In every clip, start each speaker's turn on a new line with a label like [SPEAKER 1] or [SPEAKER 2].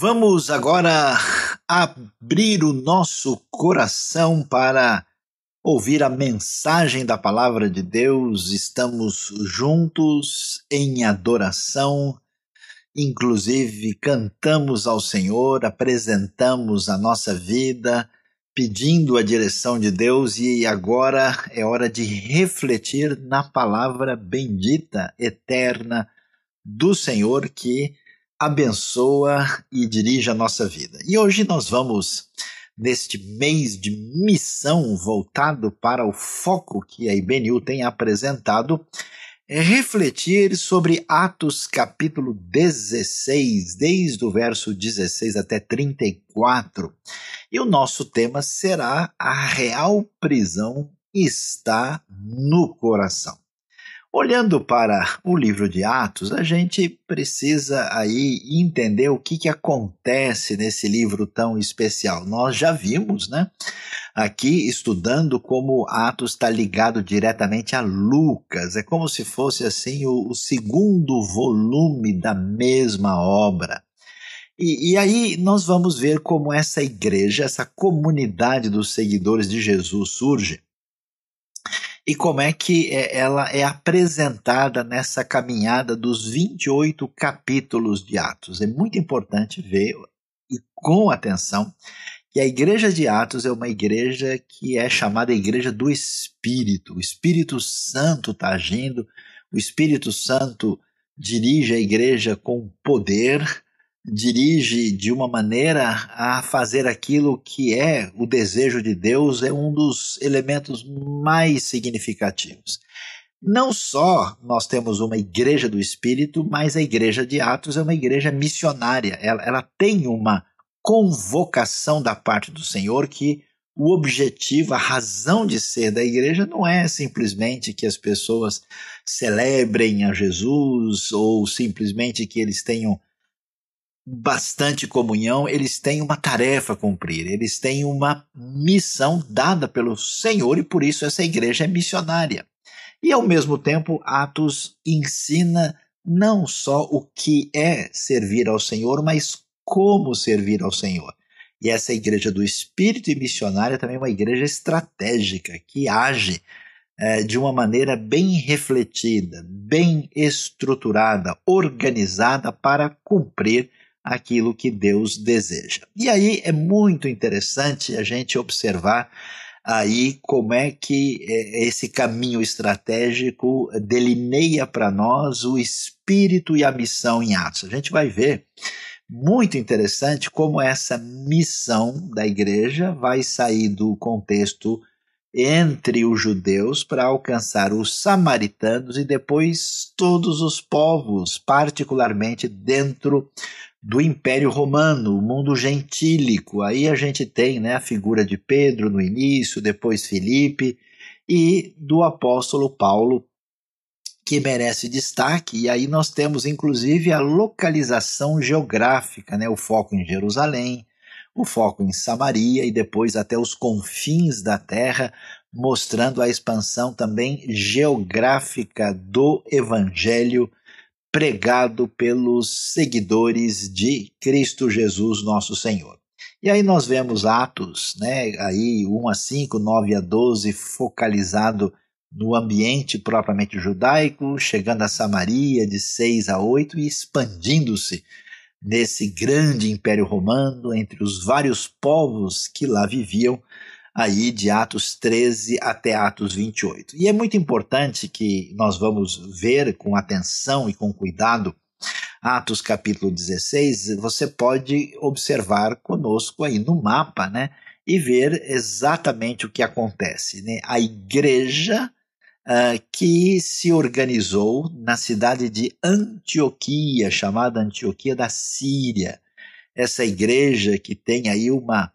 [SPEAKER 1] Vamos agora abrir o nosso coração para ouvir a mensagem da palavra de Deus. Estamos juntos em adoração, inclusive cantamos ao Senhor, apresentamos a nossa vida, pedindo a direção de Deus e agora é hora de refletir na palavra bendita, eterna do Senhor que abençoa e dirige a nossa vida. E hoje nós vamos, neste mês de missão voltado para o foco que a IBNU tem apresentado, refletir sobre Atos capítulo 16, desde o verso 16 até 34. E o nosso tema será a real prisão está no coração. Olhando para o livro de Atos, a gente precisa aí entender o que, que acontece nesse livro tão especial. Nós já vimos, né? Aqui estudando como Atos está ligado diretamente a Lucas. É como se fosse assim o, o segundo volume da mesma obra. E, e, aí nós vamos ver como essa igreja, essa comunidade dos seguidores de Jesus surge e como é que é, ela é apresentada nessa caminhada dos 28 capítulos de Atos. É muito importante ver e com atenção que a igreja de Atos é uma igreja que é chamada igreja do Espírito. O Espírito Santo está agindo, o Espírito Santo dirige a igreja com poder, dirige de uma maneira a fazer aquilo que é o desejo de Deus, é um dos elementos mais significativos. Não só nós temos uma igreja do Espírito, mas a igreja de Atos é uma igreja missionária. Ela, ela tem uma convocação da parte do Senhor que o objetivo, a razão de ser da igreja não é simplesmente que as pessoas celebrem a Jesus ou simplesmente que eles tenham bastante comunhão, eles têm uma tarefa a cumprir, eles têm uma missão dada pelo Senhor e por isso essa igreja é missionária. E ao mesmo tempo, Atos ensina não só o que é servir ao Senhor, mas como servir ao Senhor. E essa igreja do Espírito e missionária também é uma igreja estratégica que age é, de uma maneira bem refletida, bem estruturada, organizada para cumprir aquilo que Deus deseja. E aí é muito interessante a gente observar aí como é que é, esse caminho estratégico delineia para nós o espírito e a missão em Atos. A gente vai ver muito interessante como essa missão da igreja vai sair do contexto entre os judeus para alcançar os samaritanos e depois todos os povos, particularmente dentro do Império Romano, o mundo gentílico. Aí a gente tem né, a figura de Pedro no início, depois Filipe e do apóstolo Paulo, que merece destaque. E aí nós temos inclusive a localização geográfica, né, o foco em Jerusalém, o foco em Samaria e depois até os confins da terra, mostrando a expansão também geográfica do evangelho pregado pelos seguidores de Cristo Jesus, nosso Senhor. E aí nós vemos Atos, né, aí 1 a 5, 9 a 12, focalizado no ambiente propriamente judaico, chegando a Samaria de 6 a 8 e expandindo-se nesse grande império romano entre os vários povos que lá viviam aí de Atos 13 até Atos 28. E é muito importante que nós vamos ver com atenção e com cuidado Atos capítulo 16, você pode observar conosco aí no mapa, né? E ver exatamente o que acontece. Né? A igreja uh, que se organizou na cidade de Antioquia, chamada Antioquia da Síria. Essa igreja que tem aí uma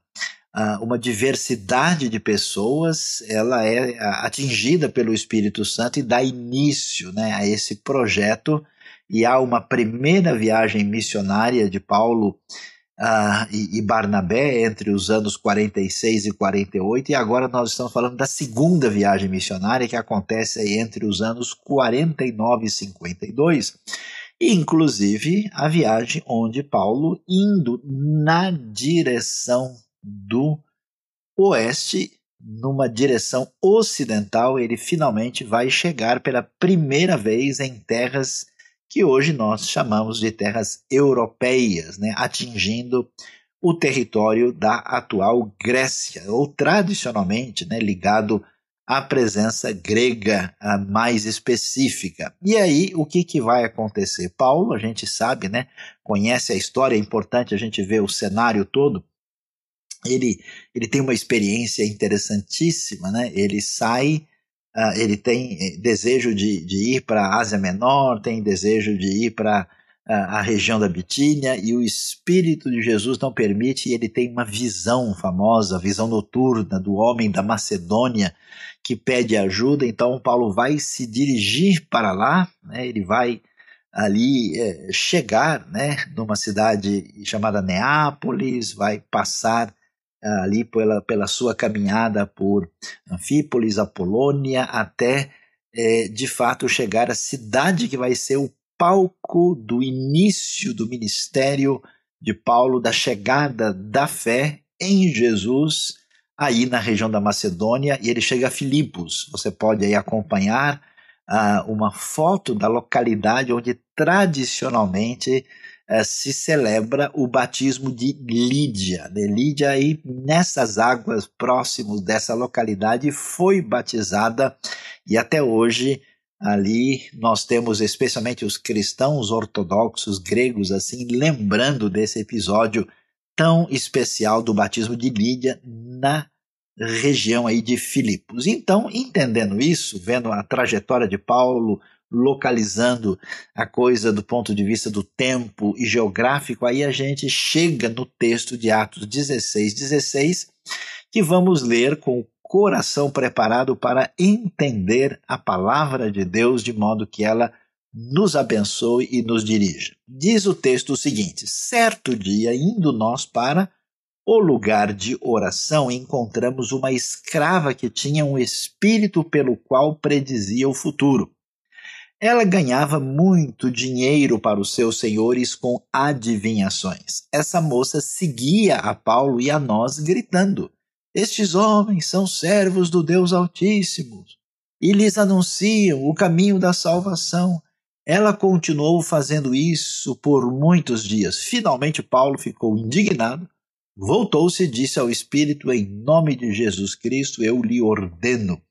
[SPEAKER 1] uma diversidade de pessoas, ela é atingida pelo Espírito Santo e dá início né, a esse projeto. E há uma primeira viagem missionária de Paulo uh, e, e, Barnabé entre os anos 46 e 48, e agora nós estamos falando da segunda viagem missionária que acontece entre os anos 49 e 52. inclusive a viagem onde Paulo, indo na direção do oeste, numa direção ocidental, ele finalmente vai chegar pela primeira vez em terras que hoje nós chamamos de terras europeias, né, atingindo o território da atual Grécia, ou tradicionalmente né, ligado à presença grega mais específica. E aí, o que, que vai acontecer? Paulo, a gente sabe, né, conhece a história, é importante a gente ver o cenário todo. Ele, ele tem uma experiência interessantíssima, né? ele sai Uh, ele tem eh, desejo de, de ir para a Ásia Menor, tem desejo de ir para a região da Bitínia e o Espírito de Jesus não permite, e ele tem uma visão famosa, visão noturna do homem da Macedônia que pede ajuda. Então, Paulo vai se dirigir para lá, né, ele vai ali é, chegar né, numa cidade chamada Neápolis, vai passar ali pela, pela sua caminhada por Anfípolis, Apolônia, até é, de fato chegar à cidade que vai ser o palco do início do ministério de Paulo, da chegada da fé em Jesus, aí na região da Macedônia, e ele chega a Filipos. Você pode aí acompanhar uh, uma foto da localidade onde tradicionalmente uh, se celebra o batismo de Lídia. De né? Lídia, aí nessas águas próximas dessa localidade, foi batizada e até hoje ali nós temos especialmente os cristãos ortodoxos gregos assim lembrando desse episódio tão especial do batismo de Lídia na região aí de Filipos. Então, entendendo isso, vendo a trajetória de Paulo, localizando a coisa do ponto de vista do tempo e geográfico, aí a gente chega no texto de Atos 16, 16, que vamos ler com coração preparado para entender a palavra de Deus de modo que ela nos abençoe e nos dirija. Diz o texto o seguinte: certo dia, indo nós para o lugar de oração, encontramos uma escrava que tinha um espírito pelo qual predizia o futuro. Ela ganhava muito dinheiro para os seus senhores com adivinhações. Essa moça seguia a Paulo e a nós, gritando: estes homens são servos do Deus Altíssimo e lhes anunciam o caminho da salvação. Ela continuou fazendo isso por muitos dias. Finalmente, Paulo ficou indignado, voltou-se e disse ao Espírito: Em nome de Jesus Cristo, eu lhe ordeno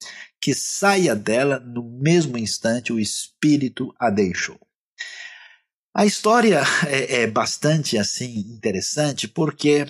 [SPEAKER 1] que saia dela. No mesmo instante, o Espírito a deixou. A história é, é bastante assim interessante porque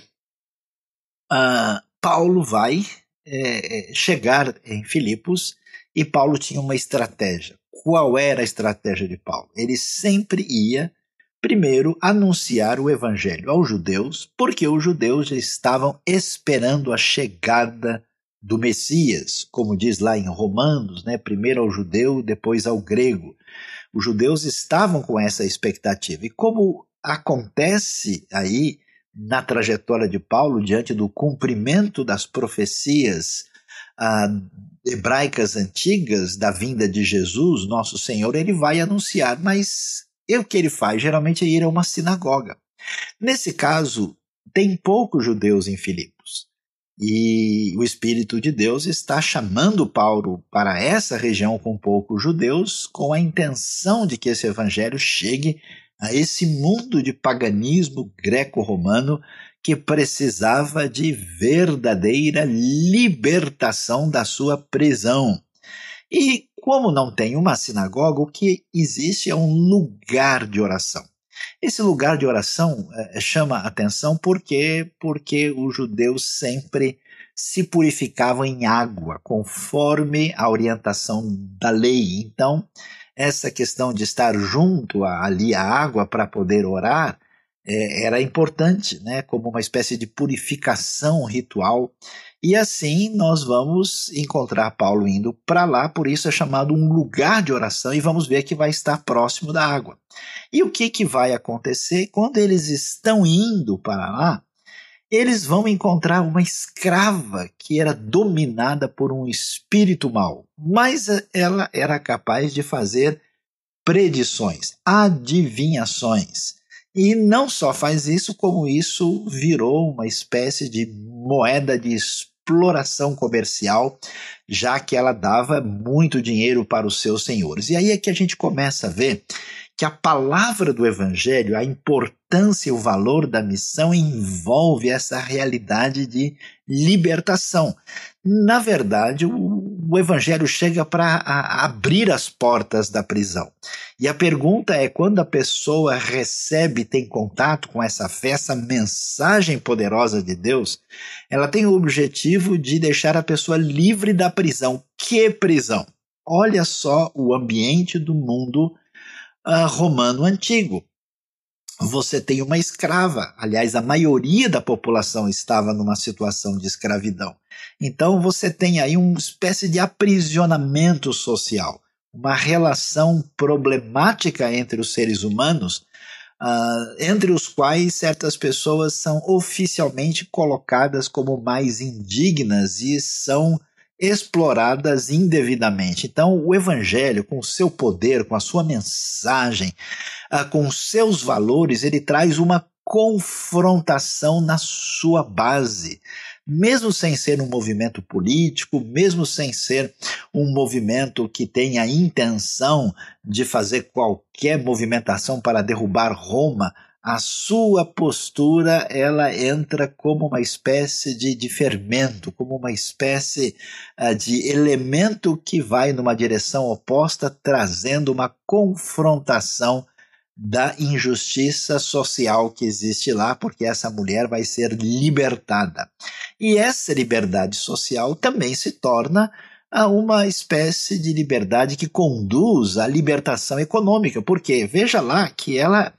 [SPEAKER 1] uh, Paulo vai é, é, chegar em Filipos e Paulo tinha uma estratégia. Qual era a estratégia de Paulo? Ele sempre ia, primeiro, anunciar o evangelho aos judeus, porque os judeus já estavam esperando a chegada do Messias, como diz lá em Romanos, né? primeiro ao judeu, depois ao grego. Os judeus estavam com essa expectativa. E como acontece aí na trajetória de Paulo diante do cumprimento das profecias ah, hebraicas antigas da vinda de Jesus, nosso Senhor, ele vai anunciar, mas o que ele faz geralmente é ir a uma sinagoga. Nesse caso, tem poucos judeus em Filipos. E o Espírito de Deus está chamando Paulo para essa região com poucos judeus, com a intenção de que esse evangelho chegue a esse mundo de paganismo greco-romano que precisava de verdadeira libertação da sua prisão. E como não tem uma sinagoga, o que existe é um lugar de oração. Esse lugar de oração é, chama atenção porque porque os judeus sempre se purificavam em água, conforme a orientação da lei. Então, essa questão de estar junto a, ali à água para poder orar é, era importante, né, como uma espécie de purificação ritual. E assim nós vamos encontrar Paulo indo para lá, por isso é chamado um lugar de oração, e vamos ver que vai estar próximo da água. E o que, que vai acontecer quando eles estão indo para lá? eles vão encontrar uma escrava que era dominada por um espírito mau, mas ela era capaz de fazer predições, adivinhações. E não só faz isso, como isso virou uma espécie de moeda de exploração comercial, já que ela dava muito dinheiro para os seus senhores. E aí é que a gente começa a ver que a palavra do Evangelho, a importância e o valor da missão envolve essa realidade de libertação. Na verdade, o, o Evangelho chega para abrir as portas da prisão. E a pergunta é: quando a pessoa recebe, tem contato com essa fé, essa mensagem poderosa de Deus, ela tem o objetivo de deixar a pessoa livre da prisão. Que prisão? Olha só o ambiente do mundo uh, romano antigo. Você tem uma escrava, aliás, a maioria da população estava numa situação de escravidão. Então você tem aí uma espécie de aprisionamento social, uma relação problemática entre os seres humanos, uh, entre os quais certas pessoas são oficialmente colocadas como mais indignas e são exploradas indevidamente. Então, o Evangelho, com o seu poder, com a sua mensagem, uh, com os seus valores, ele traz uma confrontação na sua base. Mesmo sem ser um movimento político, mesmo sem ser um movimento que tenha a intenção de fazer qualquer movimentação para derrubar Roma, a sua postura ela entra como uma espécie de, de fermento, como uma espécie uh, de elemento que vai numa direção oposta, trazendo uma confrontação da injustiça social que existe lá, porque essa mulher vai ser libertada. E essa liberdade social também se torna a uma espécie de liberdade que conduz à libertação econômica, porque veja lá que ela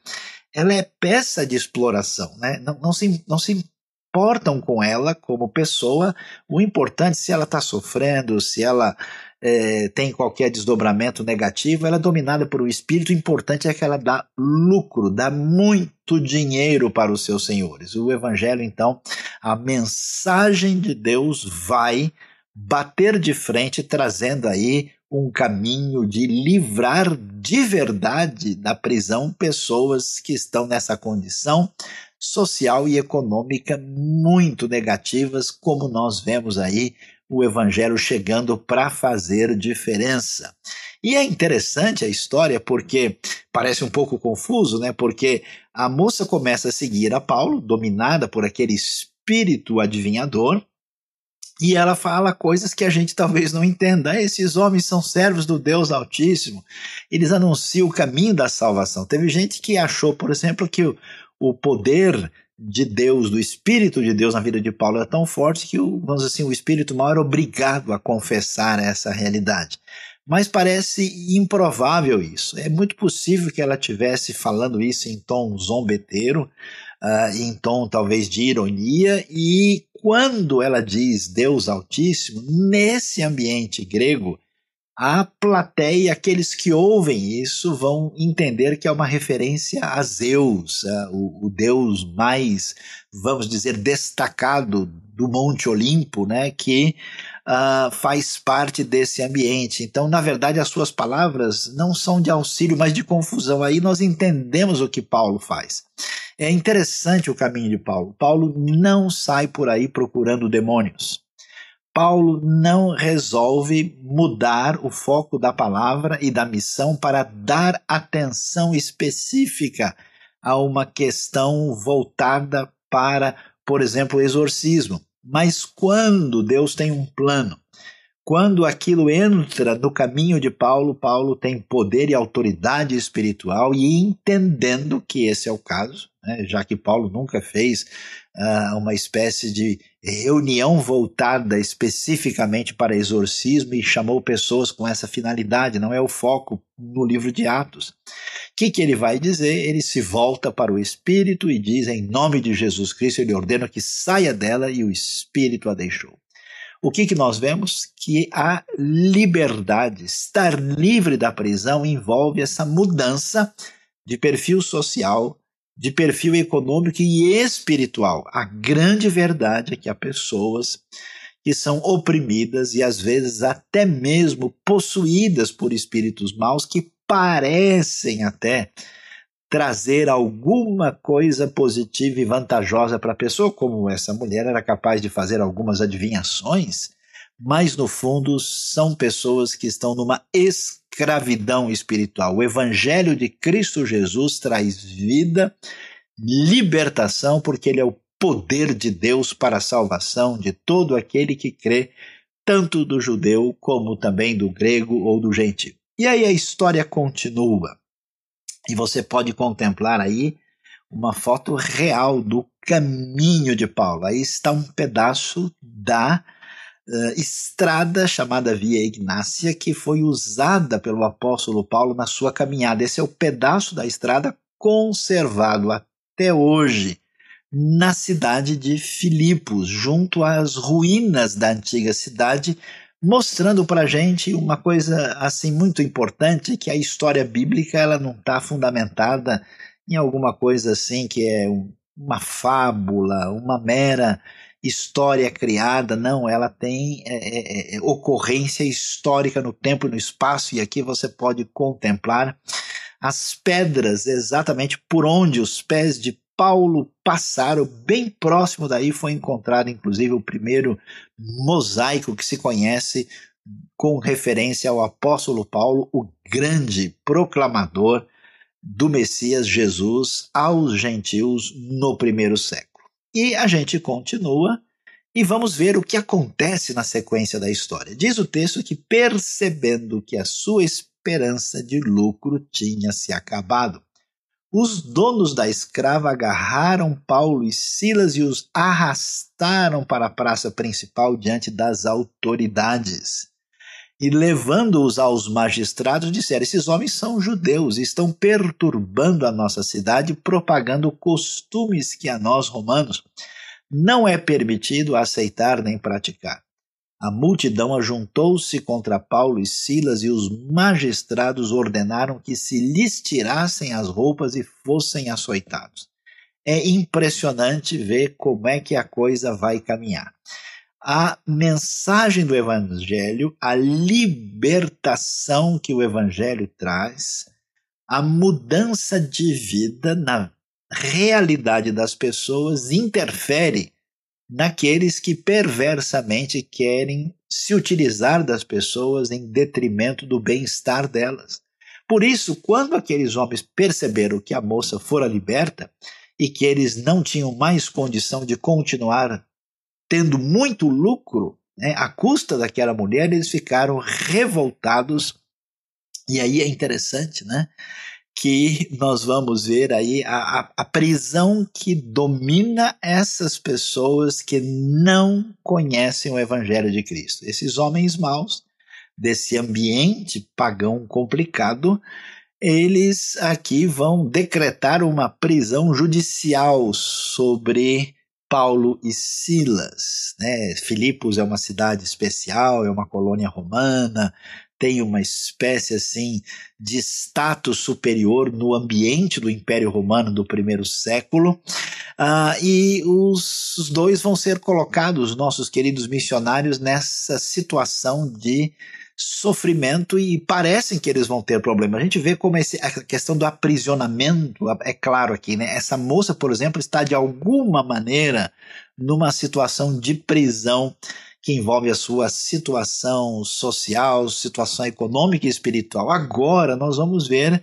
[SPEAKER 1] ela é peça de exploração, né? não, não, se, não se importam com ela como pessoa, o importante se ela está sofrendo, se ela é, tem qualquer desdobramento negativo, ela é dominada por um espírito, o importante é que ela dá lucro, dá muito dinheiro para os seus senhores. O Evangelho, então, a mensagem de Deus vai bater de frente, trazendo aí um caminho de livrar de verdade da prisão pessoas que estão nessa condição social e econômica muito negativas, como nós vemos aí o evangelho chegando para fazer diferença. E é interessante a história porque parece um pouco confuso, né? Porque a moça começa a seguir a Paulo, dominada por aquele espírito adivinhador, e ela fala coisas que a gente talvez não entenda. Ah, esses homens são servos do Deus Altíssimo. Eles anunciam o caminho da salvação. Teve gente que achou, por exemplo, que o, o poder de Deus, do Espírito de Deus na vida de Paulo é tão forte que, o, vamos assim, o Espírito mal era obrigado a confessar essa realidade. Mas parece improvável isso. É muito possível que ela tivesse falando isso em tom zombeteiro, uh, em tom talvez de ironia, e quando ela diz Deus Altíssimo, nesse ambiente grego, a plateia, aqueles que ouvem isso, vão entender que é uma referência a Zeus, uh, o, o, deus mais, vamos dizer, destacado do Monte Olimpo, né, que uh, faz parte desse ambiente. Então, na verdade, as suas palavras não são de auxílio, mas de confusão. Aí nós entendemos o que Paulo faz. É interessante o caminho de Paulo. Paulo não sai por aí procurando demônios. Paulo não resolve mudar o foco da palavra e da missão para dar atenção específica a uma questão voltada para, por exemplo, o exorcismo. Mas quando Deus tem um plano, quando aquilo entra no caminho de Paulo, Paulo tem poder e autoridade espiritual, e entendendo que esse é o caso, né, já que Paulo nunca fez uh, uma espécie de reunião voltada especificamente para exorcismo e chamou pessoas com essa finalidade, não é o foco no livro de Atos. O que, que ele vai dizer? Ele se volta para o Espírito e diz, em nome de Jesus Cristo, ele ordena que saia dela e o Espírito a deixou. O que, que nós vemos? Que a liberdade, estar livre da prisão, envolve essa mudança de perfil social, de perfil econômico e espiritual. A grande verdade é que há pessoas que são oprimidas e às vezes até mesmo possuídas por espíritos maus que parecem até trazer alguma coisa positiva e vantajosa para a pessoa, como essa mulher era capaz de fazer algumas adivinhações, mas no fundo são pessoas que estão numa escravidão espiritual. O Evangelho de Cristo Jesus traz vida, libertação, porque ele é o poder de Deus para a salvação de todo aquele que crê, tanto do judeu como também do grego ou do gentil. E aí a história continua. E você pode contemplar aí uma foto real do caminho de Paulo. Aí está um pedaço da uh, estrada chamada Via Ignácia, que foi usada pelo apóstolo Paulo na sua caminhada. Esse é o pedaço da estrada conservado até hoje na cidade de Filipos, junto às ruínas da antiga cidade, mostrando para gente uma coisa assim muito importante, que a história bíblica ela não está fundamentada em alguma coisa assim que é uma fábula, uma mera história criada, não, ela tem é, é, é, ocorrência histórica no tempo e no espaço, e aqui você pode contemplar as pedras exatamente por onde os pés de Paulo passaram, bem próximo daí foi encontrado inclusive o primeiro mosaico que se conhece com referência ao apóstolo Paulo, o grande proclamador do Messias Jesus aos gentios no primeiro século. E a gente continua e vamos ver o que acontece na sequência da história. Diz o texto que, percebendo que a sua esperança de lucro tinha se acabado, os donos da escrava agarraram Paulo e Silas e os arrastaram para a praça principal diante das autoridades. E levando-os aos magistrados, disseram: Esses homens são judeus e estão perturbando a nossa cidade, propagando costumes que a nós, romanos, não é permitido aceitar nem praticar. A multidão ajuntou-se contra Paulo e Silas e os magistrados ordenaram que se lhes tirassem as roupas e fossem açoitados. É impressionante ver como é que a coisa vai caminhar. A mensagem do Evangelho, a libertação que o Evangelho traz, a mudança de vida na realidade das pessoas interfere naqueles que perversamente querem se utilizar das pessoas em detrimento do bem-estar delas. Por isso, quando aqueles homens perceberam que a moça fora liberta e que eles não tinham mais condição de continuar tendo muito lucro né, à custa daquela mulher, eles ficaram revoltados. E aí é interessante, né? Que nós vamos ver aí a, a, a, prisão que domina essas pessoas que não conhecem o Evangelho de Cristo. Esses homens maus, desse ambiente pagão complicado, eles aqui vão decretar uma prisão judicial sobre Paulo e Silas. Né? Filipos é uma cidade especial, é uma colônia romana, tem uma espécie assim de status superior no ambiente do Império Romano do primeiro século. Uh, e os, dois vão ser colocados, nossos queridos missionários, nessa situação de sofrimento e parecem que eles vão ter problema. A gente vê como esse, a questão do aprisionamento é claro aqui, né? Essa moça, por exemplo, está de alguma maneira numa situação de prisão que envolve a sua situação social, situação econômica e espiritual. Agora nós vamos ver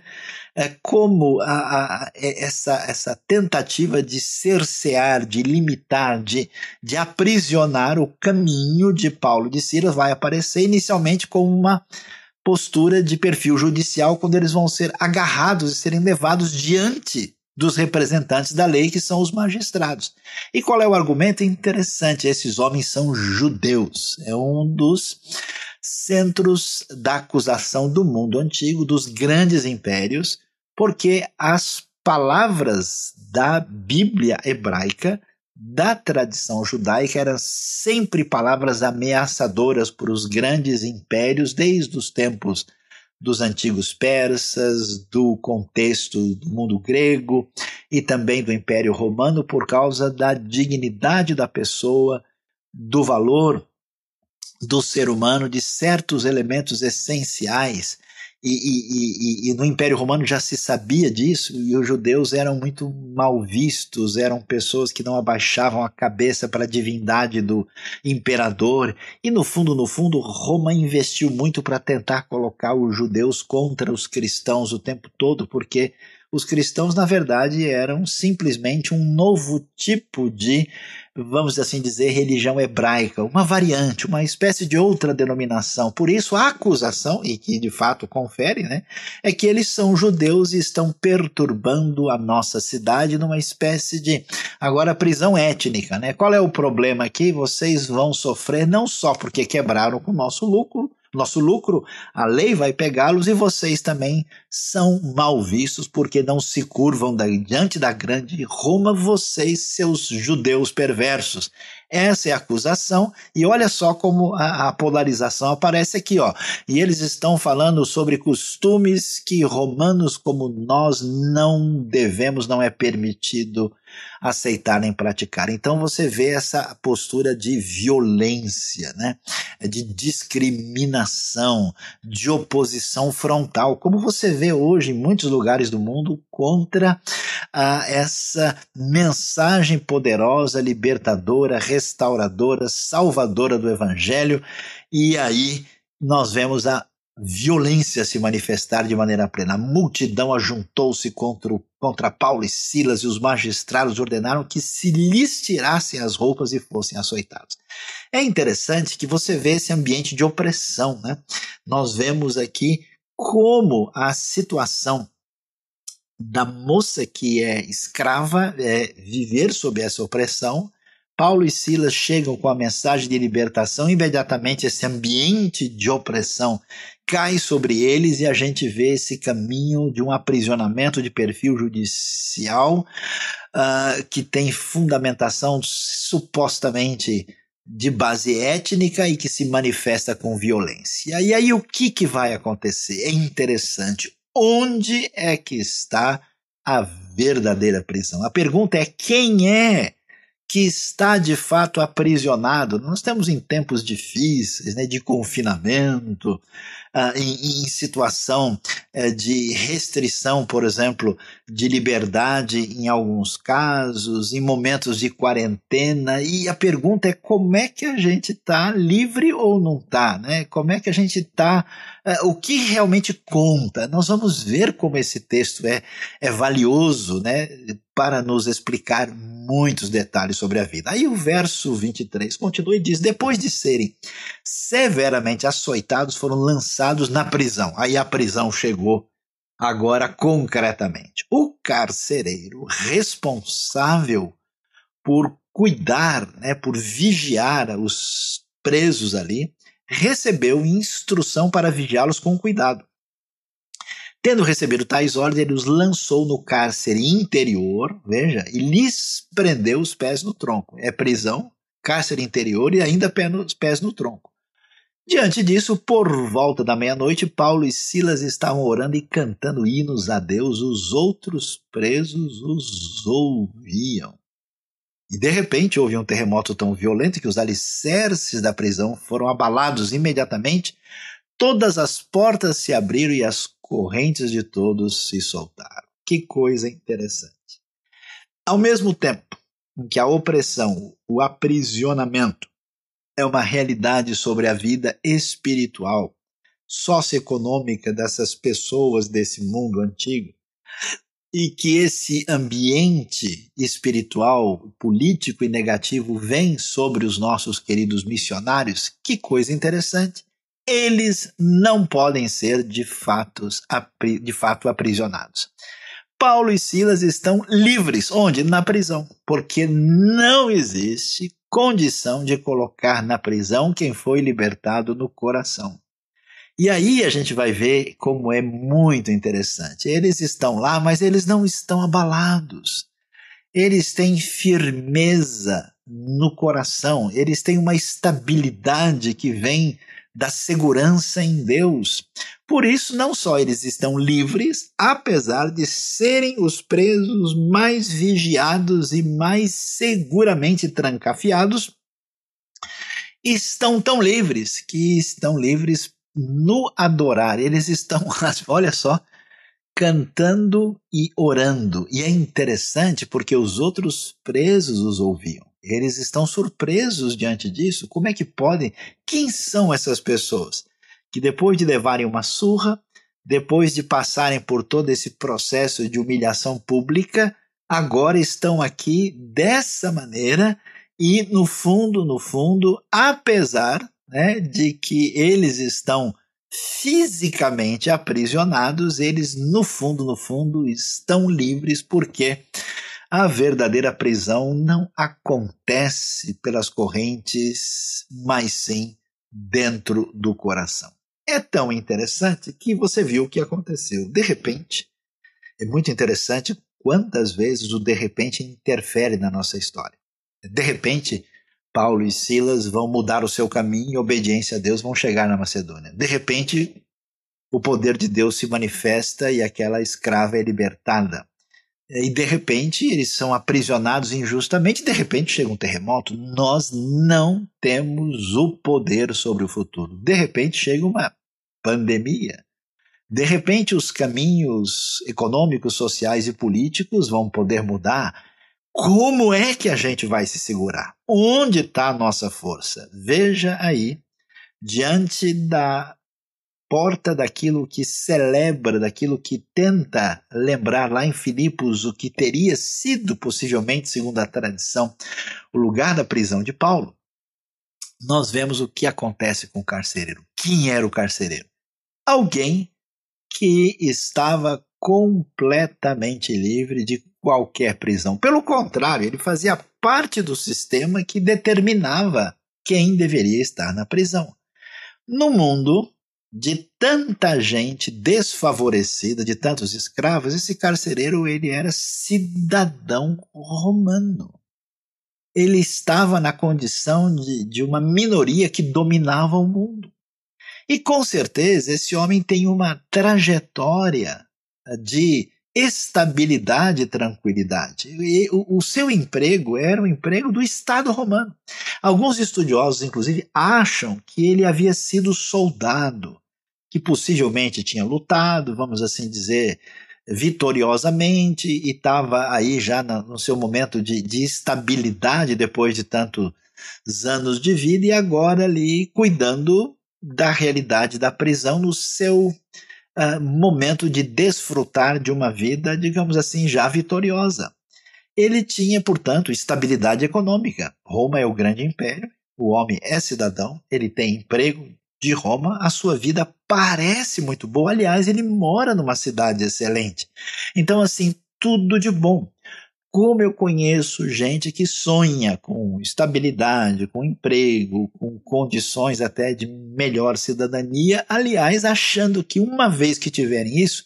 [SPEAKER 1] é, como a, a, é, essa, essa tentativa de cercear, de limitar, de, de aprisionar o caminho de Paulo de Silas vai aparecer inicialmente como uma postura de perfil judicial, quando eles vão ser agarrados e serem levados diante dos representantes da lei, que são os magistrados. E qual é o argumento? Interessante, esses homens são judeus. É um dos centros da acusação do mundo antigo, dos grandes impérios, porque as palavras da Bíblia hebraica, da tradição judaica, eram sempre palavras ameaçadoras para os grandes impérios desde os tempos dos antigos persas, do contexto do mundo grego e também do Império Romano por causa da dignidade da pessoa, do valor do ser humano, de certos elementos essenciais e, e, e, e, no Império Romano já se sabia disso, e os judeus eram muito mal vistos, eram pessoas que não abaixavam a cabeça para a divindade do imperador, e no fundo, no fundo, Roma investiu muito para tentar colocar os judeus contra os cristãos o tempo todo, porque os cristãos, na verdade, eram simplesmente um novo tipo de vamos assim dizer, religião hebraica, uma variante, uma espécie de outra denominação. Por isso, a acusação, e que de fato confere, né, é que eles são judeus e estão perturbando a nossa cidade numa espécie de, agora, prisão étnica. Né? Qual é o problema aqui? Vocês vão sofrer não só porque quebraram com o nosso lucro, nosso lucro, a lei vai pegá-los e vocês também são mal vistos porque não se curvam diante da grande Roma, vocês, seus judeus perversos. Essa é a acusação, e olha só como a, a, polarização aparece aqui, ó. E eles estão falando sobre costumes que romanos como nós não devemos, não é permitido aceitar nem praticar. Então você vê essa postura de violência, né? de discriminação, de oposição frontal, como você vê hoje em muitos lugares do mundo contra ah, essa mensagem poderosa, libertadora, restauradora, salvadora do Evangelho. E aí nós vemos a violência se manifestar de maneira plena. A multidão ajuntou-se contra, contra Paulo e Silas e os magistrados ordenaram que se lhes tirassem as roupas e fossem açoitados. É interessante que você vê esse ambiente de opressão. Né? Nós vemos aqui como a situação da moça que é escrava é viver sob essa opressão Paulo e Silas chegam com a mensagem de libertação, imediatamente esse ambiente de opressão cai sobre eles e a gente vê esse caminho de um aprisionamento de perfil judicial uh, que tem fundamentação supostamente de base étnica e que se manifesta com violência. E aí o que, que vai acontecer? É interessante. Onde é que está a verdadeira prisão? A pergunta é quem é que está de fato aprisionado. Nós estamos em tempos difíceis, né, de confinamento, uh, em, em, situação uh, de restrição, por exemplo, de liberdade em alguns casos, em momentos de quarentena. E a pergunta é como é que a gente está livre ou não está, né? Como é que a gente está uh, o que realmente conta. Nós vamos ver como esse texto é, é valioso né, para nos explicar muitos detalhes sobre a vida. Aí o verso 23 continua e diz: Depois de serem severamente açoitados, foram lançados na prisão. Aí a prisão chegou agora concretamente. O carcereiro responsável por cuidar, né, por vigiar os presos ali, recebeu instrução para vigiá-los com cuidado. Tendo recebido tais ordens, ele os lançou no cárcere interior, veja, e lhes prendeu os pés no tronco. É prisão, cárcere interior e ainda pés no tronco. Diante disso, por volta da meia-noite, Paulo e Silas estavam orando e cantando hinos a Deus, os outros presos os ouviam. E de repente houve um terremoto tão violento que os alicerces da prisão foram abalados imediatamente, todas as portas se abriram e as correntes de todos se soltaram. Que coisa interessante. Ao mesmo tempo em que a opressão, o aprisionamento, é uma realidade sobre a vida espiritual, socioeconômica dessas pessoas desse mundo antigo, e que esse ambiente espiritual, político e negativo vem sobre os nossos queridos missionários, que coisa interessante eles não podem ser de, fatos, de fato aprisionados. Paulo e Silas estão livres. Onde? Na prisão. Porque não existe condição de colocar na prisão quem foi libertado no coração. E aí a gente vai ver como é muito interessante. Eles estão lá, mas eles não estão abalados. Eles têm firmeza no coração, eles têm uma estabilidade que vem da segurança em Deus. Por isso, não só eles estão livres, apesar de serem os presos mais vigiados e mais seguramente trancafiados, estão tão livres que estão livres no adorar, eles estão, olha só, cantando e orando. E é interessante porque os outros presos os ouviam. Eles estão surpresos diante disso. Como é que podem? Quem são essas pessoas que depois de levarem uma surra, depois de passarem por todo esse processo de humilhação pública, agora estão aqui dessa maneira e no fundo, no fundo, apesar né, de que eles estão fisicamente aprisionados, eles no fundo, no fundo, estão livres porque a verdadeira prisão não acontece pelas correntes, mas sim dentro do coração. É tão interessante que você viu o que aconteceu. De repente, é muito interessante quantas vezes o de repente interfere na nossa história. De repente, Paulo e Silas vão mudar o seu caminho em obediência a Deus, vão chegar na Macedônia. De repente, o poder de Deus se manifesta e aquela escrava é libertada e de repente eles são aprisionados injustamente, de repente chega um terremoto. Nós não temos o poder sobre o futuro. De repente chega uma pandemia. De repente os caminhos econômicos, sociais e políticos vão poder mudar. Como é que a gente vai se segurar? Onde está a nossa força? Veja aí, diante da porta daquilo que celebra, daquilo que tenta lembrar lá em Filipos o que teria sido, possivelmente, segundo a tradição, o lugar da prisão de Paulo, nós vemos o que acontece com o carcereiro. Quem era o carcereiro? Alguém que estava completamente livre de qualquer prisão. Pelo contrário, ele fazia parte do sistema que determinava quem deveria estar na prisão. No mundo, de tanta gente desfavorecida, de tantos escravos, esse carcereiro ele era cidadão romano. Ele estava na condição de, de uma minoria que dominava o mundo. E com certeza esse homem tem uma trajetória de estabilidade e tranquilidade. E o, o, seu emprego era o emprego do Estado romano. Alguns estudiosos, inclusive, acham que ele havia sido soldado que possivelmente tinha lutado, vamos assim dizer, vitoriosamente e estava aí já no seu momento de, de estabilidade depois de tantos anos de vida e agora ali cuidando da realidade da prisão no seu uh, momento de desfrutar de uma vida, digamos assim, já vitoriosa. Ele tinha, portanto, estabilidade econômica. Roma é o grande império, o homem é cidadão, ele tem emprego, de Roma, a sua vida parece muito boa. Aliás, ele mora numa cidade excelente. Então, assim, tudo de bom. Como eu conheço gente que sonha com estabilidade, com emprego, com condições até de melhor cidadania, aliás, achando que uma vez que tiverem isso,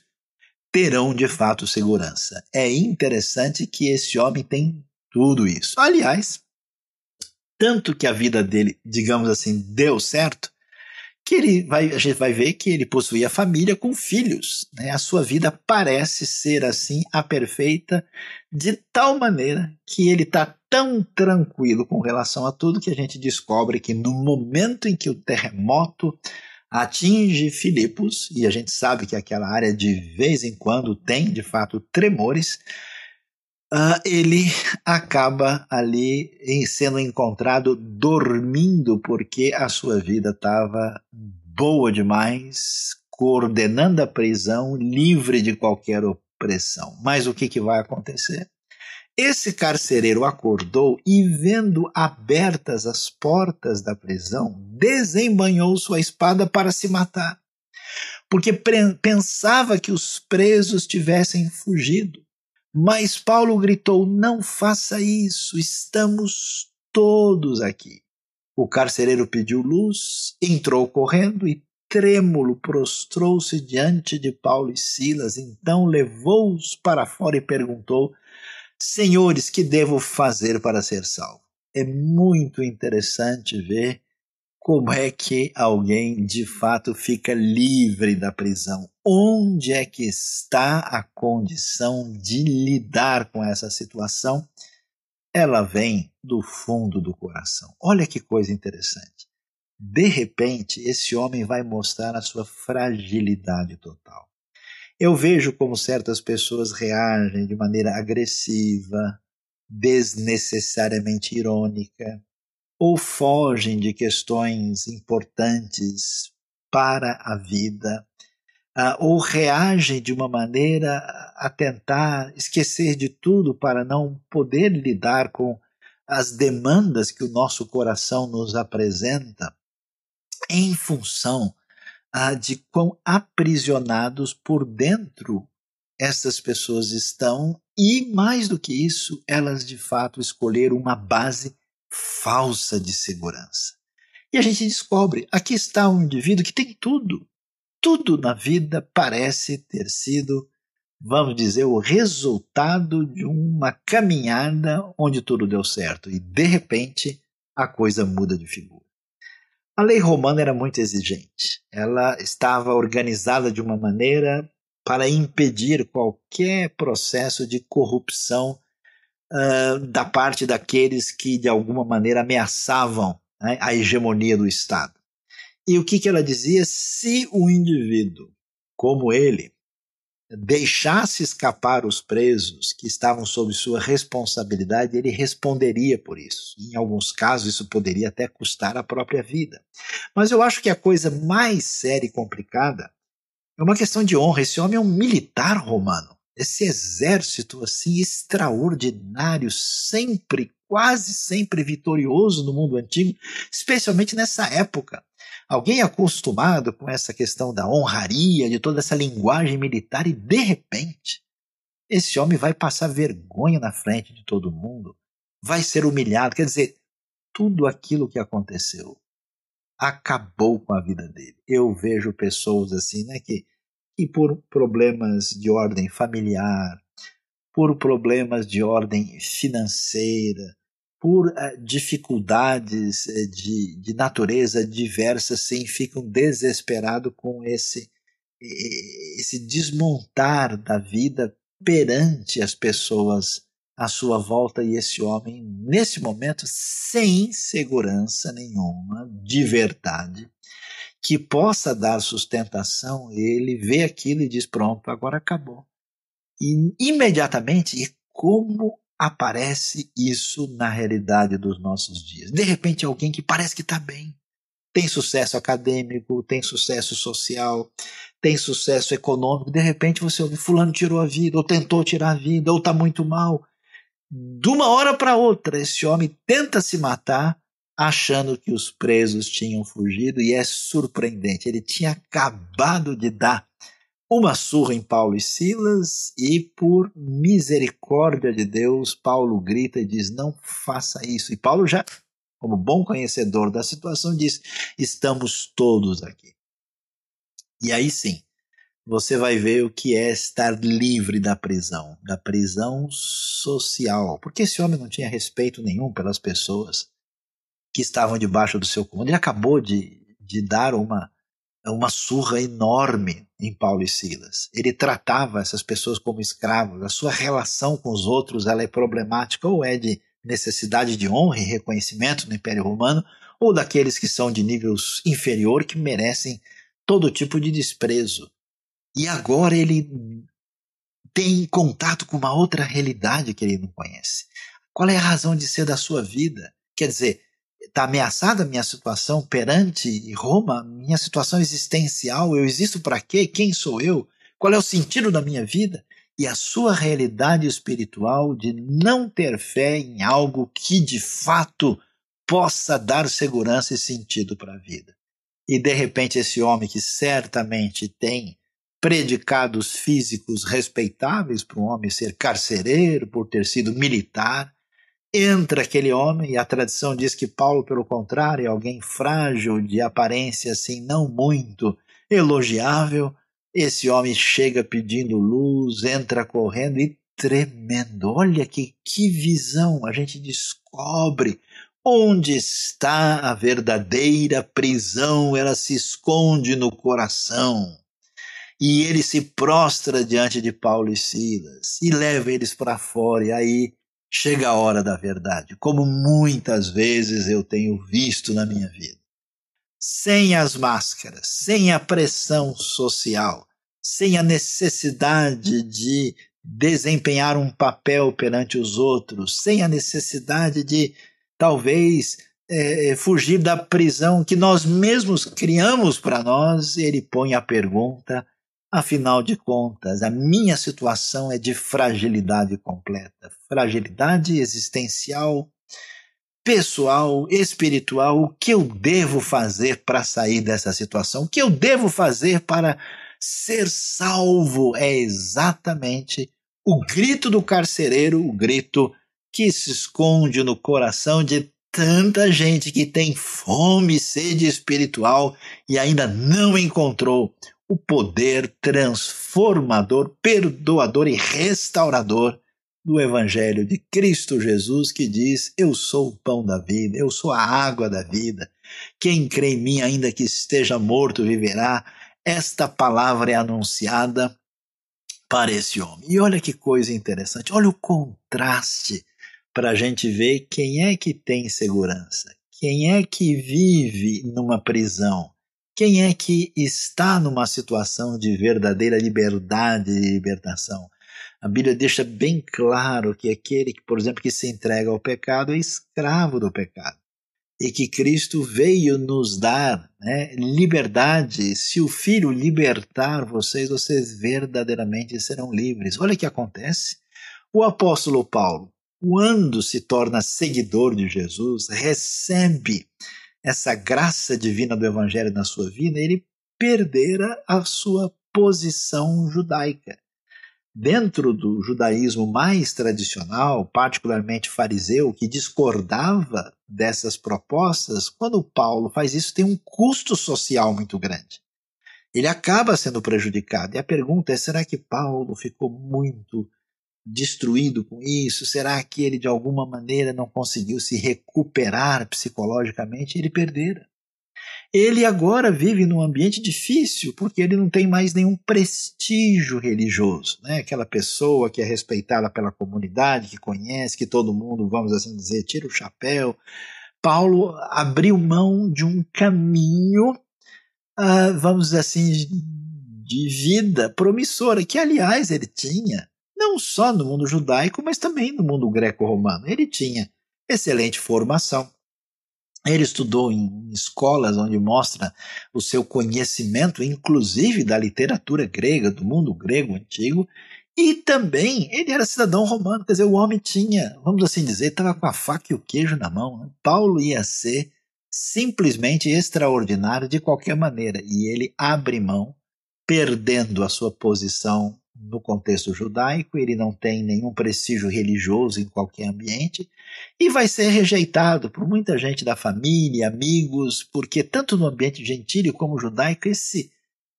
[SPEAKER 1] terão de fato segurança. É interessante que esse homem tem tudo isso. Aliás, tanto que a vida dele, digamos assim, deu certo, que ele vai, a gente vai ver que ele possuía família com filhos. Né? A sua vida parece ser assim a perfeita, de tal maneira que ele está tão tranquilo com relação a tudo que a gente descobre que no momento em que o terremoto atinge Filipos, e a gente sabe que aquela área de vez em quando tem de fato tremores, Uh, ele acaba ali sendo encontrado dormindo porque a sua vida estava boa demais, coordenando a prisão, livre de qualquer opressão. Mas o que, que vai acontecer? Esse carcereiro acordou e, vendo abertas as portas da prisão, desembanhou sua espada para se matar, porque pensava que os presos tivessem fugido. Mas Paulo gritou: Não faça isso, estamos todos aqui. O carcereiro pediu luz, entrou correndo e, trêmulo, prostrou-se diante de Paulo e Silas. Então levou-os para fora e perguntou: Senhores, que devo fazer para ser salvo? É muito interessante ver como é que alguém de fato fica livre da prisão? Onde é que está a condição de lidar com essa situação? Ela vem do fundo do coração. Olha que coisa interessante. de repente, esse homem vai mostrar a sua fragilidade total. Eu vejo como certas pessoas reagem de maneira agressiva, desnecessariamente irônica, ou fogem de questões importantes para a vida, uh, ou reagem de uma maneira a tentar esquecer de tudo para não poder lidar com as demandas que o nosso coração nos apresenta, em função ah, de quão aprisionados por dentro essas pessoas estão e, mais do que isso, elas de fato escolheram uma base falsa de segurança. E a gente descobre: aqui está um indivíduo que tem tudo. Tudo na vida parece ter sido, vamos dizer, o resultado de uma caminhada onde tudo deu certo. E, de repente, a coisa muda de figura. A lei romana era muito exigente. Ela estava organizada de uma maneira para impedir qualquer processo de corrupção da parte daqueles que, de alguma maneira, ameaçavam né, a hegemonia do Estado. E o que, que ela dizia? Se o indivíduo, como ele, deixasse escapar os presos que estavam sob sua responsabilidade, ele responderia por isso. Em alguns casos, isso poderia até custar a própria vida. Mas eu acho que a coisa mais séria e complicada é uma questão de honra. Esse homem é um militar romano. Esse exército assim extraordinário, sempre, quase sempre vitorioso no mundo antigo, especialmente nessa época. Alguém acostumado com essa questão da honraria, de toda essa linguagem militar, e de repente, esse homem vai passar vergonha na frente de todo mundo, vai ser humilhado. Quer dizer, tudo aquilo que aconteceu acabou com a vida dele. Eu vejo pessoas assim, né, que, que por problemas de ordem familiar, por problemas de ordem financeira, por uh, dificuldades uh, de, de natureza diversa, sim, ficam desesperados com esse, esse desmontar da vida perante as pessoas à sua volta e esse homem, nesse momento, sem segurança nenhuma, de verdade, que possa dar sustentação, ele vê aquilo e diz: Pronto, agora acabou. E imediatamente, como aparece isso na realidade dos nossos dias. De repente, alguém que parece que está bem, tem sucesso acadêmico, tem sucesso social, tem sucesso econômico, de repente você ouve fulano tirou a vida, ou tentou tirar a vida, ou está muito mal. De uma hora para outra, esse homem tenta se matar, achando que os presos tinham fugido, e é surpreendente. Ele tinha acabado de dar uma surra em Paulo e Silas, e por misericórdia de Deus, Paulo grita e diz: Não faça isso. E Paulo, já como bom conhecedor da situação, diz: Estamos todos aqui. E aí sim, você vai ver o que é estar livre da prisão, da prisão social. Porque esse homem não tinha respeito nenhum pelas pessoas que estavam debaixo do seu comando. Ele acabou de, de dar uma uma surra enorme em Paulo e Silas. Ele tratava essas pessoas como escravos. A sua relação com os outros ela é problemática ou é de necessidade de honra e reconhecimento no Império Romano, ou daqueles que são de níveis inferior que merecem todo tipo de desprezo. E agora ele tem contato com uma outra realidade que ele não conhece. Qual é a razão de ser da sua vida? Quer dizer, está ameaçada a minha situação perante Roma, minha situação existencial, eu existo para quê? Quem sou eu? Qual é o sentido da minha vida? E a sua realidade espiritual de não ter fé em algo que de fato possa dar segurança e sentido para a vida. E de repente esse homem que certamente tem predicados físicos respeitáveis para um homem ser carcereiro, por ter sido militar, entra aquele homem, e a tradição diz que Paulo, pelo contrário, é alguém frágil, de aparência assim não muito elogiável. Esse homem chega pedindo luz, entra correndo e tremendo. Olha que, que visão! A gente descobre onde está a verdadeira prisão, ela se esconde no coração. E ele se prostra diante de Paulo e Silas e leva eles para fora. E aí chega a hora da verdade, como muitas vezes eu tenho visto na minha vida. sem as máscaras, sem a pressão social, sem a necessidade de desempenhar um papel perante os outros, sem a necessidade de talvez é, fugir da prisão que nós mesmos criamos para nós, ele põe a pergunta: afinal de contas, a minha situação é de fragilidade completa, fragilidade existencial, pessoal, espiritual. O que eu devo fazer para sair dessa situação? O que eu devo fazer para ser salvo? É exatamente o grito do carcereiro, o grito que se esconde no coração de tanta gente que tem fome e sede espiritual e ainda não encontrou o poder transformador, perdoador e restaurador do Evangelho de Cristo Jesus, que diz: Eu sou o pão da vida, eu sou a água da vida. Quem crê em mim, ainda que esteja morto, viverá. Esta palavra é anunciada para esse homem. E olha que coisa interessante, olha o contraste para a gente ver quem é que tem segurança, quem é que vive numa prisão, quem é que está numa situação de verdadeira liberdade e libertação. A Bíblia deixa bem claro que aquele que, por exemplo, que se entrega ao pecado é escravo do pecado. E que Cristo veio nos dar né, liberdade. Se o Filho libertar vocês, vocês verdadeiramente serão livres. Olha o que acontece. O apóstolo Paulo, quando se torna seguidor de Jesus, recebe essa graça divina do Evangelho na sua vida, ele perdera a sua posição judaica. Dentro do judaísmo mais tradicional, particularmente fariseu, que discordava dessas propostas, quando Paulo faz isso, tem um custo social muito grande. Ele acaba sendo prejudicado. E a pergunta é: será que Paulo ficou muito destruído com isso? Será que ele de alguma maneira não conseguiu se recuperar psicologicamente? Ele perdera. Ele agora vive num ambiente difícil porque ele não tem mais nenhum prestígio religioso, né? Aquela pessoa que é respeitada pela comunidade, que conhece, que todo mundo, vamos assim dizer, tira o chapéu. Paulo abriu mão de um caminho, uh, vamos assim, de vida promissora, que aliás ele tinha não só no mundo judaico, mas também no mundo greco-romano. Ele tinha excelente formação. Ele estudou em escolas onde mostra o seu conhecimento, inclusive da literatura grega, do mundo grego antigo, e também ele era cidadão romano, quer dizer, o homem tinha, vamos assim dizer, estava com a faca e o queijo na mão. Né? Paulo ia ser simplesmente extraordinário de qualquer maneira, e ele abre mão, perdendo a sua posição no contexto judaico, ele não tem nenhum prestígio religioso em qualquer ambiente e vai ser rejeitado por muita gente da família, amigos, porque tanto no ambiente gentílio como judaico esse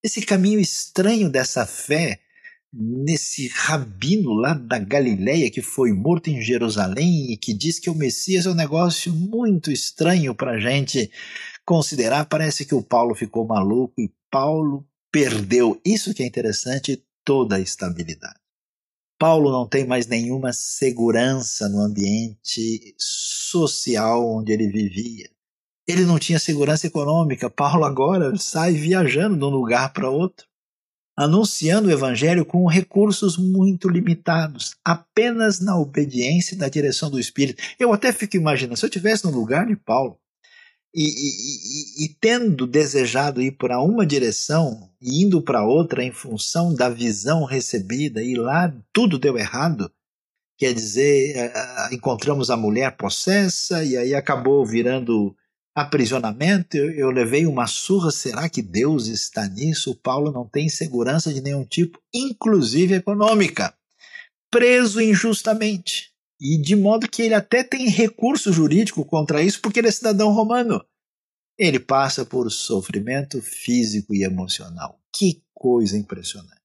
[SPEAKER 1] esse caminho estranho dessa fé nesse rabino lá da Galileia que foi morto em Jerusalém e que diz que o Messias é um negócio muito estranho para a gente considerar. Parece que o Paulo ficou maluco e Paulo perdeu. Isso que é interessante, toda a estabilidade. Paulo não tem mais nenhuma segurança no ambiente social onde ele vivia. Ele não tinha segurança econômica. Paulo agora sai viajando de um lugar para outro, anunciando o evangelho com recursos muito limitados, apenas na obediência e na direção do Espírito. Eu até fico imaginando, se eu estivesse no lugar de Paulo, e, e, tendo desejado ir para uma direção e indo para outra em função da visão recebida, e lá tudo deu errado, quer dizer, encontramos a mulher possessa e aí acabou virando aprisionamento. Eu, eu levei uma surra. Será que Deus está nisso? O Paulo não tem segurança de nenhum tipo, inclusive econômica, preso injustamente. E de modo que ele até tem recurso jurídico contra isso, porque ele é cidadão romano. Ele passa por sofrimento físico e emocional. Que coisa impressionante.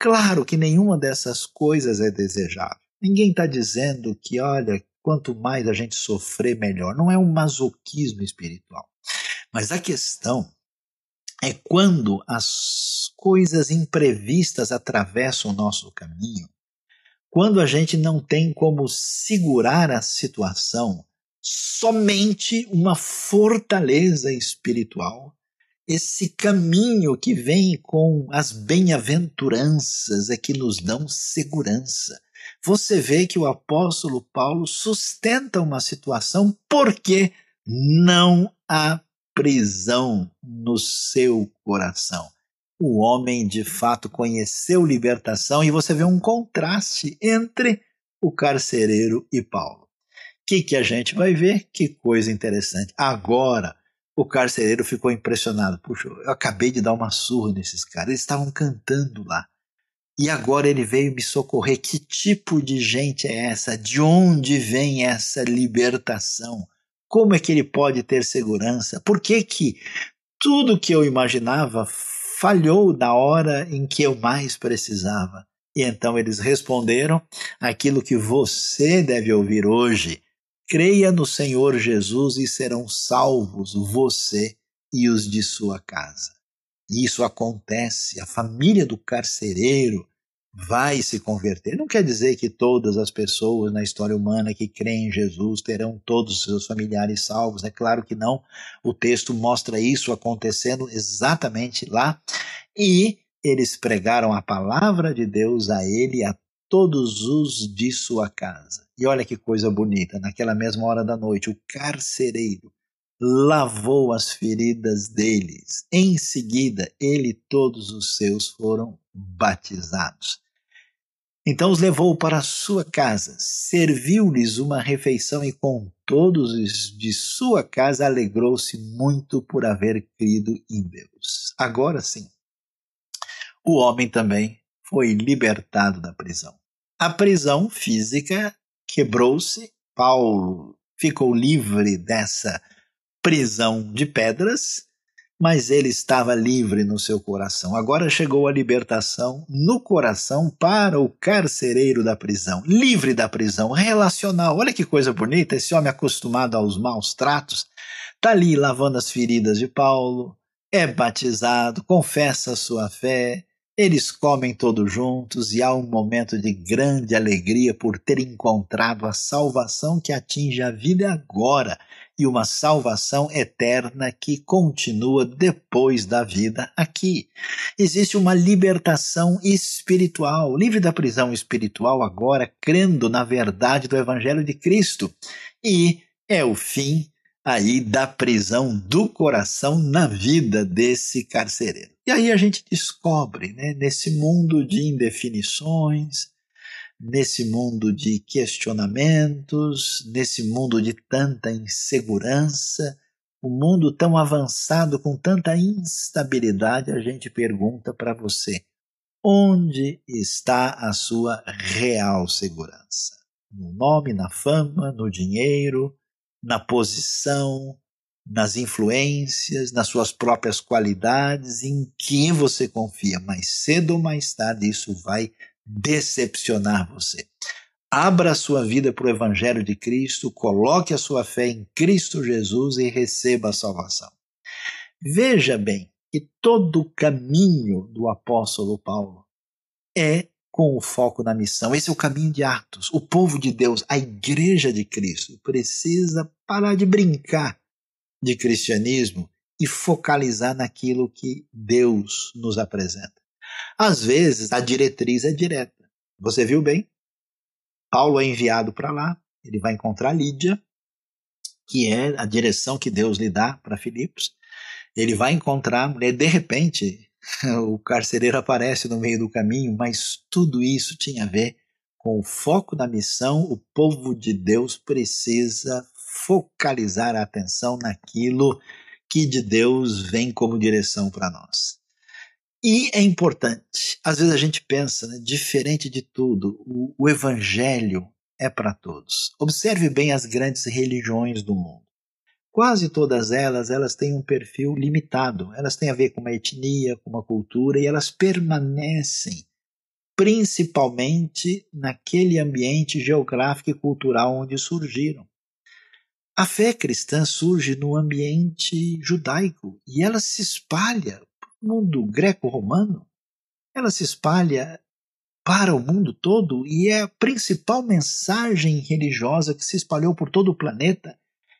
[SPEAKER 1] Claro que nenhuma dessas coisas é desejável. Ninguém está dizendo que, olha, quanto mais a gente sofrer, melhor. Não é um masoquismo espiritual. Mas a questão é quando as coisas imprevistas atravessam o nosso caminho quando a gente não tem como segurar a situação, somente uma fortaleza espiritual, esse caminho que vem com as bem-aventuranças é que nos dão segurança. Você vê que o apóstolo Paulo sustenta uma situação porque não há prisão no seu coração. O homem de fato conheceu libertação e você vê um contraste entre o carcereiro e Paulo. O que, que a gente vai ver? Que coisa interessante. Agora, o carcereiro ficou impressionado. Puxa, eu acabei de dar uma surra nesses caras. Eles estavam cantando lá. E agora ele veio me socorrer. Que tipo de gente é essa? De onde vem essa libertação? Como é que ele pode ter segurança? Por que que tudo que eu imaginava falhou na hora em que eu mais precisava? E então eles responderam aquilo que você deve ouvir hoje. Creia no Senhor Jesus e serão salvos você e os de sua casa. Isso acontece, a família do carcereiro vai se converter. Não quer dizer que todas as pessoas na história humana que creem em Jesus terão todos os seus familiares salvos. É claro que não. O texto mostra isso acontecendo exatamente lá. E eles pregaram a palavra de Deus a ele a todos os de sua casa. E olha que coisa bonita, naquela mesma hora da noite, o carcereiro lavou as feridas deles. Em seguida, ele e todos os seus foram batizados. Então os levou para sua casa, serviu-lhes uma refeição e com todos os de sua casa alegrou-se muito por haver crido em Deus. Agora sim, o homem também foi libertado da prisão. A prisão física quebrou-se, Paulo ficou livre dessa prisão de pedras, mas ele estava livre no seu coração. Agora chegou a libertação no coração para o carcereiro da prisão, livre da prisão relacional. Olha que coisa bonita, esse homem acostumado aos maus tratos, está ali lavando as feridas de Paulo, é batizado, confessa a sua fé, eles comem todos juntos e há um momento de grande alegria por ter encontrado a salvação que atinge a vida agora e uma salvação eterna que continua depois da vida aqui. Existe uma libertação espiritual, livre da prisão espiritual agora, crendo na verdade do Evangelho de Cristo. E é o fim aí da prisão do coração na vida desse carcereiro. E aí a gente descobre, né, nesse mundo de indefinições, nesse mundo de questionamentos, nesse mundo de tanta insegurança, um mundo tão avançado com tanta instabilidade, a gente pergunta para você: onde está a sua real segurança? No nome, na fama, no dinheiro, na posição, nas influências, nas suas próprias qualidades, em quem você confia. Mais cedo ou mais tarde isso vai decepcionar você. Abra a sua vida para o Evangelho de Cristo, coloque a sua fé em Cristo Jesus e receba a salvação. Veja bem que todo o caminho do apóstolo Paulo é com o foco na missão. Esse é o caminho de Atos. O povo de Deus, a igreja de Cristo, precisa parar de brincar de cristianismo e focalizar naquilo que Deus nos apresenta. Às vezes, a diretriz é direta. Você viu bem? Paulo é enviado para lá, ele vai encontrar Lídia, que é a direção que Deus lhe dá para Filipos. Ele vai encontrar a mulher, de repente, o carcereiro aparece no meio do caminho, mas tudo isso tinha a ver com o foco da missão. O povo de Deus precisa focalizar a atenção naquilo que de Deus vem como direção para nós. E é importante, às vezes a gente pensa, né, diferente de tudo, o, o evangelho é para todos. Observe bem as grandes religiões do mundo. Quase todas elas, elas têm um perfil limitado. Elas têm a ver com uma etnia, com uma cultura e elas permanecem principalmente naquele ambiente geográfico e cultural onde surgiram. A fé cristã surge no ambiente judaico e ela se espalha mundo greco-romano, ela se espalha para o mundo todo e é a principal mensagem religiosa que se espalhou por todo o planeta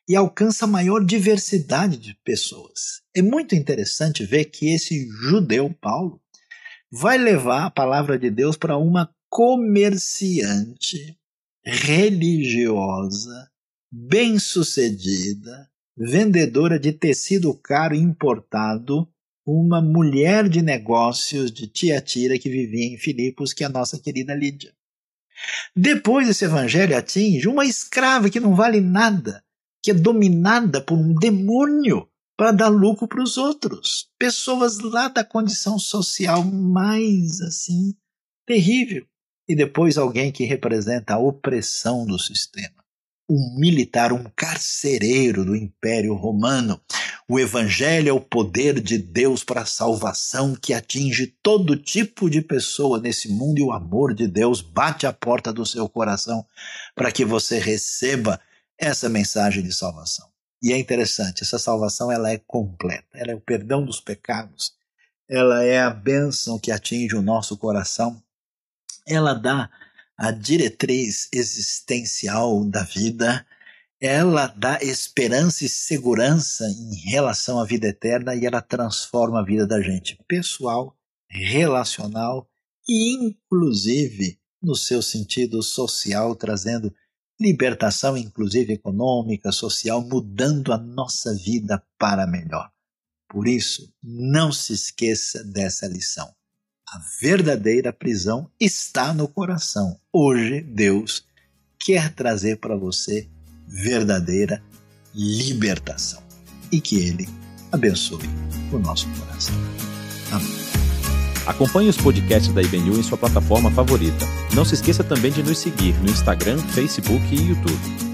[SPEAKER 1] e alcança maior diversidade de pessoas. É muito interessante ver que esse judeu, Paulo, vai levar a palavra de Deus para uma comerciante religiosa, bem-sucedida, vendedora de tecido caro importado, uma mulher de negócios de Tiatira que vivia em Filipos, que é a nossa querida Lídia. Depois esse evangelho atinge uma escrava que não vale nada, que é dominada por um demônio para dar lucro para os outros. Pessoas lá da condição social mais assim terrível. E depois alguém que representa a opressão do sistema um militar, um carcereiro do Império Romano. O Evangelho é o poder de Deus para a salvação que atinge todo tipo de pessoa nesse mundo e o amor de Deus bate a porta do seu coração para que você receba essa mensagem de salvação. E é interessante, essa salvação ela é completa, ela é o perdão dos pecados, ela é a bênção que atinge o nosso coração, ela dá a diretriz existencial da vida, ela dá esperança e segurança em relação à vida eterna e ela transforma a vida da gente pessoal, relacional e inclusive no seu sentido social, trazendo libertação, inclusive econômica, social, mudando a nossa vida para melhor. Por isso, não se esqueça dessa lição. A verdadeira prisão está no coração. Hoje, Deus quer trazer para você verdadeira libertação. E que Ele abençoe o nosso coração. Amém.
[SPEAKER 2] Acompanhe os podcasts da IBNU em sua plataforma favorita. Não se esqueça também de nos seguir no Instagram, Facebook e YouTube.